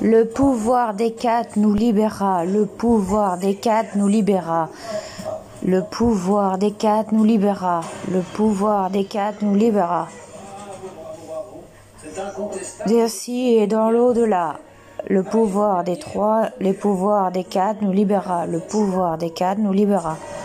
Le pouvoir des quatre nous libéra. Le pouvoir des quatre nous libéra. Le pouvoir des quatre nous libéra. Le pouvoir des quatre nous libéra. D'ici et dans l'au-delà. Le pouvoir des trois, les pouvoirs des quatre nous libéra. Le pouvoir des quatre nous libéra.